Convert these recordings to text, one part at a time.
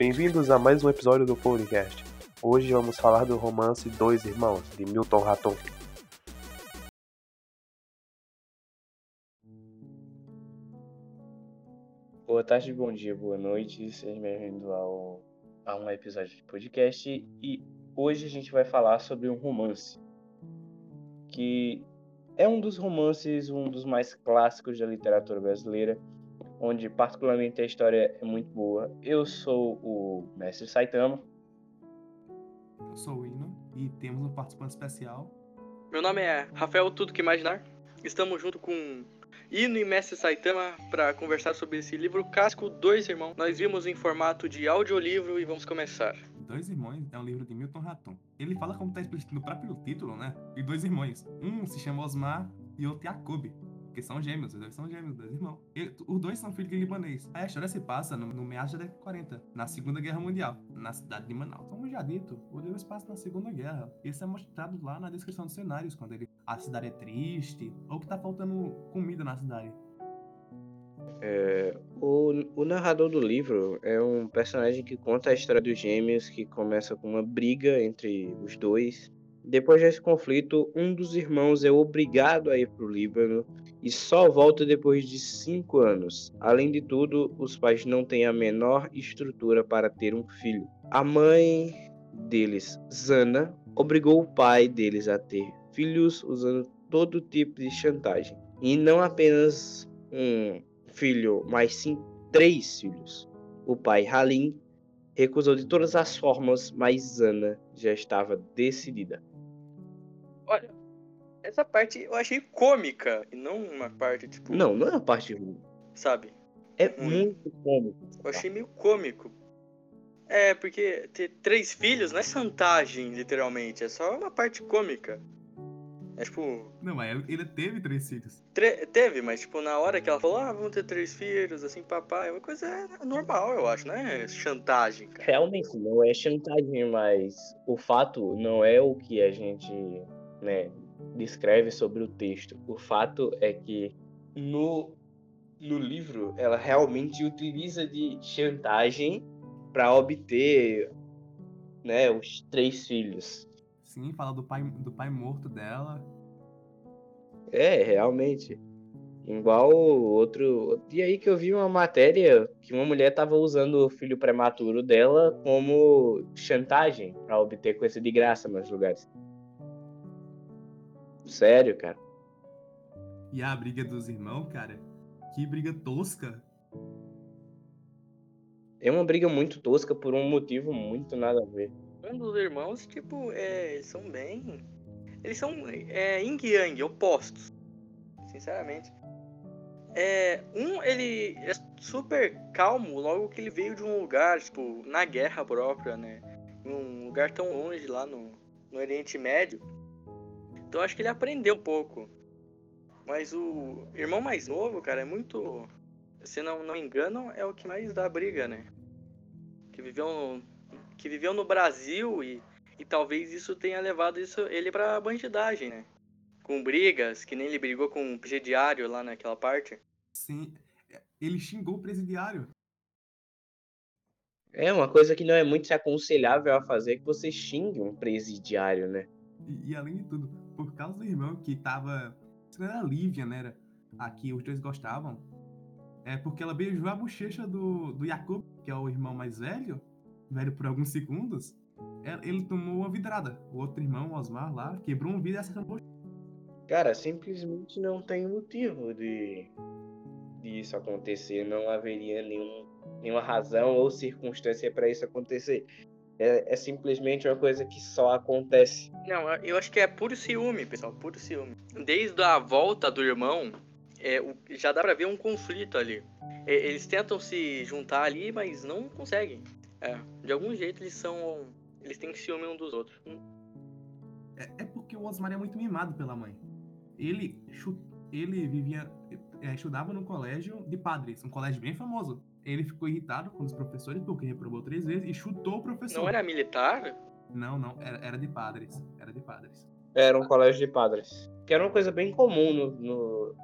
Bem-vindos a mais um episódio do podcast. Hoje vamos falar do romance Dois Irmãos, de Milton Raton. Boa tarde, bom dia, boa noite, sejam bem-vindos ao, a um episódio de podcast e hoje a gente vai falar sobre um romance que é um dos romances, um dos mais clássicos da literatura brasileira, onde particularmente a história é muito boa. Eu sou o Mestre Saitama. Eu sou o Ino e temos um participante especial. Meu nome é Rafael Tudo Que Imaginar. Estamos junto com Ino e Mestre Saitama para conversar sobre esse livro clássico Dois Irmãos. Nós vimos em formato de audiolivro e vamos começar. Dois Irmãos é um livro de Milton Raton. Ele fala como está explícito no próprio título, né? E dois irmãos. Um se chama Osmar e outro Jacob. Porque são gêmeos, os dois são gêmeos, dois irmãos. E, os dois são filhos de libanês. A história se passa no, no meados da década de 40, na Segunda Guerra Mundial, na cidade de Manaus. Como já dito, o se passa na Segunda Guerra. Isso é mostrado lá na descrição dos cenários, quando ele, a cidade é triste, ou que tá faltando comida na cidade. É, o, o narrador do livro é um personagem que conta a história dos gêmeos, que começa com uma briga entre os dois. Depois desse conflito, um dos irmãos é obrigado a ir para o Líbano e só volta depois de cinco anos. Além de tudo, os pais não têm a menor estrutura para ter um filho. A mãe deles, Zana, obrigou o pai deles a ter filhos usando todo tipo de chantagem. E não apenas um filho, mas sim três filhos. O pai Halim recusou de todas as formas, mas Zana já estava decidida. Olha, essa parte eu achei cômica e não uma parte tipo. Não, não é uma parte ruim. Sabe? É Ruim. muito cômico. Eu achei meio cômico. É, porque ter três filhos não é chantagem, literalmente. É só uma parte cômica. É tipo. Não, mas ele- ele teve três filhos. tre- Teve, mas tipo, na hora que ela falou, ah, vamos ter três filhos, assim, papai, é uma coisa normal, eu acho, não é chantagem, cara. Realmente não é chantagem, mas o fato não é o que a gente né, descreve sobre o texto. O fato é que no, no livro ela realmente utiliza de chantagem para obter né, os três filhos. Sim, fala do pai, do pai morto dela. É, realmente. Igual outro. E aí que eu vi uma matéria que uma mulher tava usando o filho prematuro dela como chantagem para obter coisa de graça nos lugares. Sério, cara. E a briga dos irmãos, cara. Que briga tosca. É uma briga muito tosca por um motivo muito nada a ver. Um dos irmãos, tipo, é, eles são bem. Eles são é, yin yang, opostos. Sinceramente. É, um, ele é super calmo logo que ele veio de um lugar, tipo, na guerra própria, né? Um lugar tão longe lá no, no Oriente Médio. Então acho que ele aprendeu um pouco. Mas o irmão mais novo, cara, é muito. Se não, não me engano, é o que mais dá briga, né? Que viveu no, que viveu no Brasil e, e talvez isso tenha levado isso, ele pra bandidagem, né? Com brigas, que nem ele brigou com o presidiário lá naquela parte. Sim, ele xingou o presidiário. É uma coisa que não é muito aconselhável a fazer que você xingue um presidiário, né? E, e além de tudo, por causa do irmão que tava. Era a Lívia, né? Era, a que os dois gostavam. É porque ela beijou a bochecha do, do Jacob, que é o irmão mais velho, velho por alguns segundos. é- Ele tomou uma vidrada. O outro irmão, o Osmar, lá, quebrou um vidro e acertou bochecha. Cara, simplesmente não tem motivo de, de isso acontecer. Não haveria nenhum, nenhuma razão ou circunstância para isso acontecer. É, é simplesmente uma coisa que só acontece. Não, eu acho que é puro ciúme, pessoal, puro ciúme. Desde a volta do irmão, é, o- já dá pra ver um conflito ali. É, eles tentam se juntar ali, mas não conseguem. É, de algum jeito eles são. Eles têm ciúme um dos outros. Hum, É, é porque o Osmar é muito mimado pela mãe. Ele, ele vivia. é, estudava no colégio de padres, um colégio bem famoso. Ele ficou irritado com os professores porque reprovou três vezes e chutou o professor. Não era militar? Não, não, era, era de padres. Era de padres. Era um colégio de padres. Que era uma coisa bem comum no, no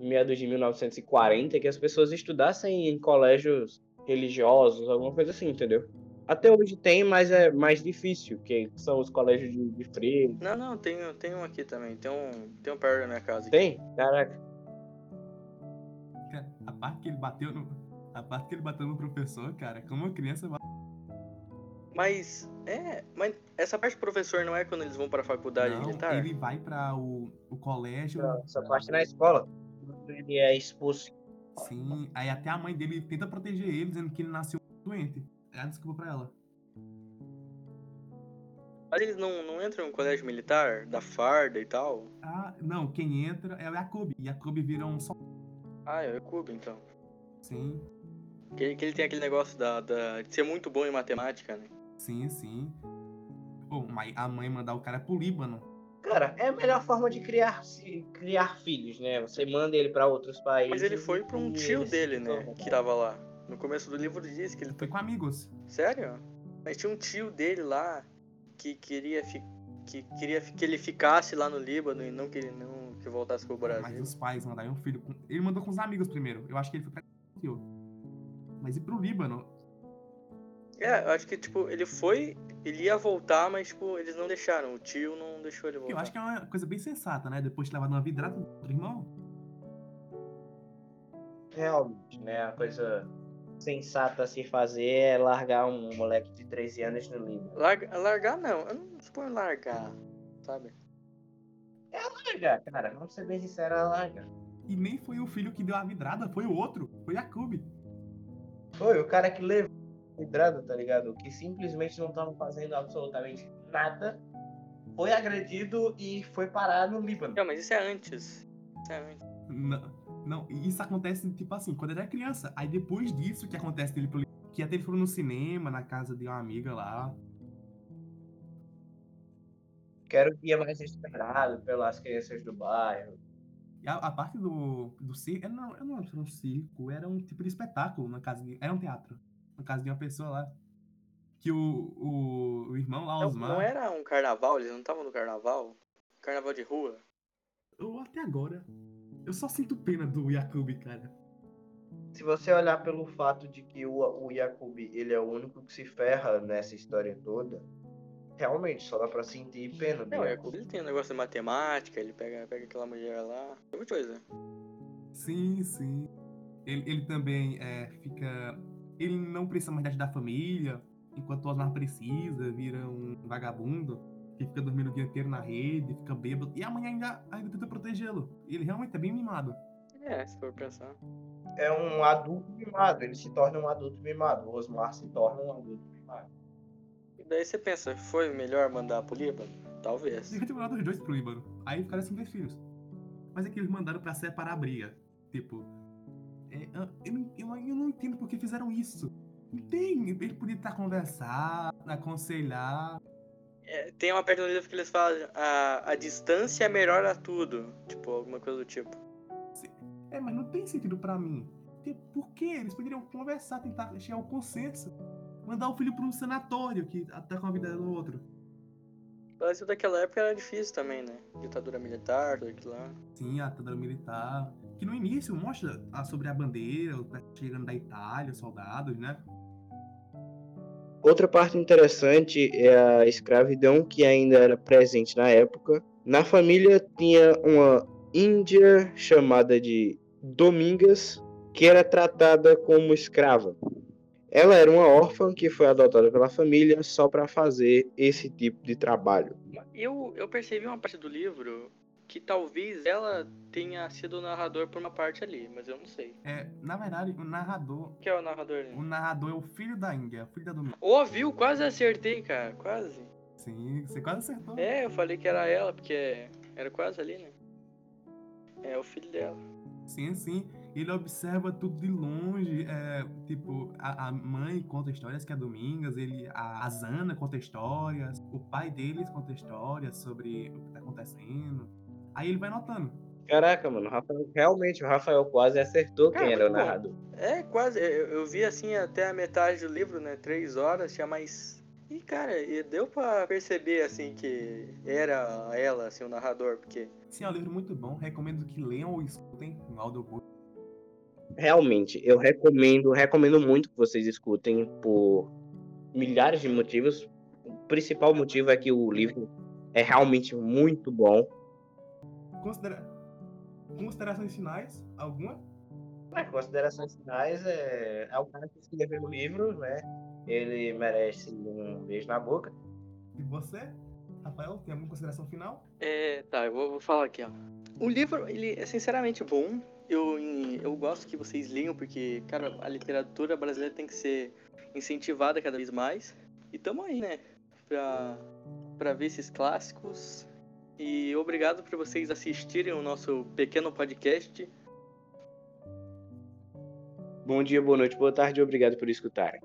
meados de 1940, que as pessoas estudassem em colégios religiosos, alguma coisa assim, entendeu? Até hoje tem, mas é mais difícil, que são os colégios de, de freio. Não, não, tem, tem um aqui também. Tem um, tem um perto da minha casa. aqui. Tem? Caraca. Cara, A parte que ele bateu no. A parte que ele bateu no professor, cara, como uma criança vai. Mas, é, mas essa parte do professor não é quando eles vão pra faculdade Não, militar? ele vai pra o, o colégio. Essa parte na escola. Ele é expulso. Sim, aí até a mãe dele tenta proteger ele, dizendo que ele nasceu doente. É a desculpa pra ela. Mas eles não, não entram no colégio militar, da farda e tal? Ah, não, quem entra é o Jacob. Jacob vira um só. Ah, é o Cubo, então. Sim, Que ele, que ele tem aquele negócio da, da- de ser muito bom em matemática, né? sim, sim. Pô, mas a mãe mandar o cara pro Líbano. Cara, é a melhor forma de criar, se- criar filhos, né? Você manda ele pra outros países. Mas ele foi pra um tio dele, né? Que tava lá. No começo do livro diz que ele Foi com amigos. Sério? Mas tinha um tio dele lá que queria fi- que queria que ele ficasse lá no Líbano e não que ele não que voltasse pro Mas Brasil. os pais mandaram um filho com. Ele mandou com os amigos primeiro. Eu acho que ele foi pra. Mas e pro Líbano? É, eu acho que tipo, ele foi, ele ia voltar, mas tipo, eles não deixaram, o tio não deixou ele voltar. Eu acho que é uma coisa bem sensata, né? Depois de levar uma vidrada do outro irmão. Realmente, né? A coisa sensata a se fazer é largar um moleque de 13 anos no livro. Larga- largar não, eu não suponho largar, sabe? Larga, cara, vamos ser bem sinceros, larga. E nem foi o filho que deu a vidrada, foi o outro. Foi Jacob. Foi o cara que levou a tá ligado? Que simplesmente não tava fazendo absolutamente nada. Foi agredido e foi parar no Líbano. Não, mas isso é antes. Isso é antes. Não, não, isso acontece, tipo assim, quando ele era criança. Aí depois disso que acontece dele pro que até ele foi no cinema, na casa de uma amiga lá. Que era o dia mais esperado pelas crianças do bairro. E a, a parte do, do circo, eu não, eu não lembro se era um circo, era um tipo de espetáculo na casa de. Era um teatro. Na casa de uma pessoa lá. Que o, o, o irmão lá, Não, Osmar. não era um carnaval, eles não estavam no carnaval? Carnaval de rua? Eu até agora. Eu só sinto pena do Jacob, cara. Se você olhar pelo fato de que o, o ele é o único que se ferra nessa história toda, realmente só dá pra sentir pena do Não, é, ele tem um negócio de matemática, ele pega, pega aquela mulher lá. Tem muita coisa. Sim, sim. Ele, ele também é, fica. Ele não precisa mais da ajuda da família, enquanto o Osmar precisa, vira um vagabundo que fica dormindo o dia inteiro na rede, fica bêbado. E a mãe ainda, ainda tenta protegê-lo. Ele realmente é bem mimado. É, se for pensar. É um adulto mimado, ele se torna um adulto mimado. O Osmar se torna um adulto mimado. Daí você pensa, foi melhor mandar pro Líbano? Talvez. Devia ter mandado os dois pro Líbano. Aí ficaram sem ver filhos. Mas é que eles mandaram pra separar a briga. Tipo. é, eu, eu, não- eu, não entendo por que fizeram isso. Não tem. Ele podia estar conversar, aconselhar. É, tem uma parte no livro que eles falam a, a distância melhora tudo. Tipo, alguma coisa do tipo. É, mas não tem sentido pra mim. Por quê? Eles poderiam conversar, tentar chegar ao consenso. Mandar o filho pra um sanatório que tá com a vida do outro. O Brasil daquela época era difícil também, né? Ditadura militar, tudo aquilo lá. Sim, a ditadura militar. Que no início mostra sobre a bandeira, o pessoal chegando da Itália, os soldados, né? Outra parte interessante é a escravidão que ainda era presente na época. Na família tinha uma índia chamada de Domingas, que era tratada como escrava. Ela era uma órfã que foi adotada pela família só para fazer esse tipo de trabalho. Eu, eu percebi uma parte do livro que talvez ela tenha sido o narrador por uma parte ali, mas eu não sei. É, na verdade, o narrador. Quem é o narrador ali? O narrador é o filho da Índia, o filho da Domingo. Ô, viu? Quase acertei, cara. Quase. Sim, você quase acertou. É, eu falei que era ela, porque era quase ali, né? É o filho dela. Sim, sim. Ele observa tudo de longe. É, tipo, a, a mãe conta histórias que é Domingas, ele, a, a Zana conta histórias, o pai deles conta histórias sobre o que tá acontecendo. Aí ele vai notando. Caraca, mano, o Rafael, realmente o Rafael quase acertou Cara, quem era o narrador. É, quase. Eu, eu vi assim até a metade do livro, né? Três horas, tinha mais. E, cara, e deu pra perceber, assim, que era ela, assim, o narrador, porque. Sim, é um livro muito bom. Recomendo que leiam ou escutem no audiobook. Realmente, eu recomendo, recomendo muito que vocês escutem por milhares de motivos. O principal motivo é que o livro é realmente muito bom. Considera... Considerações finais? Alguma? É, considerações finais é, é o cara que escreveu o livro, né? Ele merece um beijo na boca. E você, Rafael, tem alguma consideração final? É, tá, eu vou, vou falar aqui, ó. O livro, ele é sinceramente bom. Eu, eu gosto que vocês leiam, porque, cara, a literatura brasileira tem que ser incentivada cada vez mais. E tamo aí, né? Pra, pra ver esses clássicos. E obrigado por vocês assistirem o nosso pequeno podcast. Bom dia, boa noite, boa tarde obrigado por escutarem.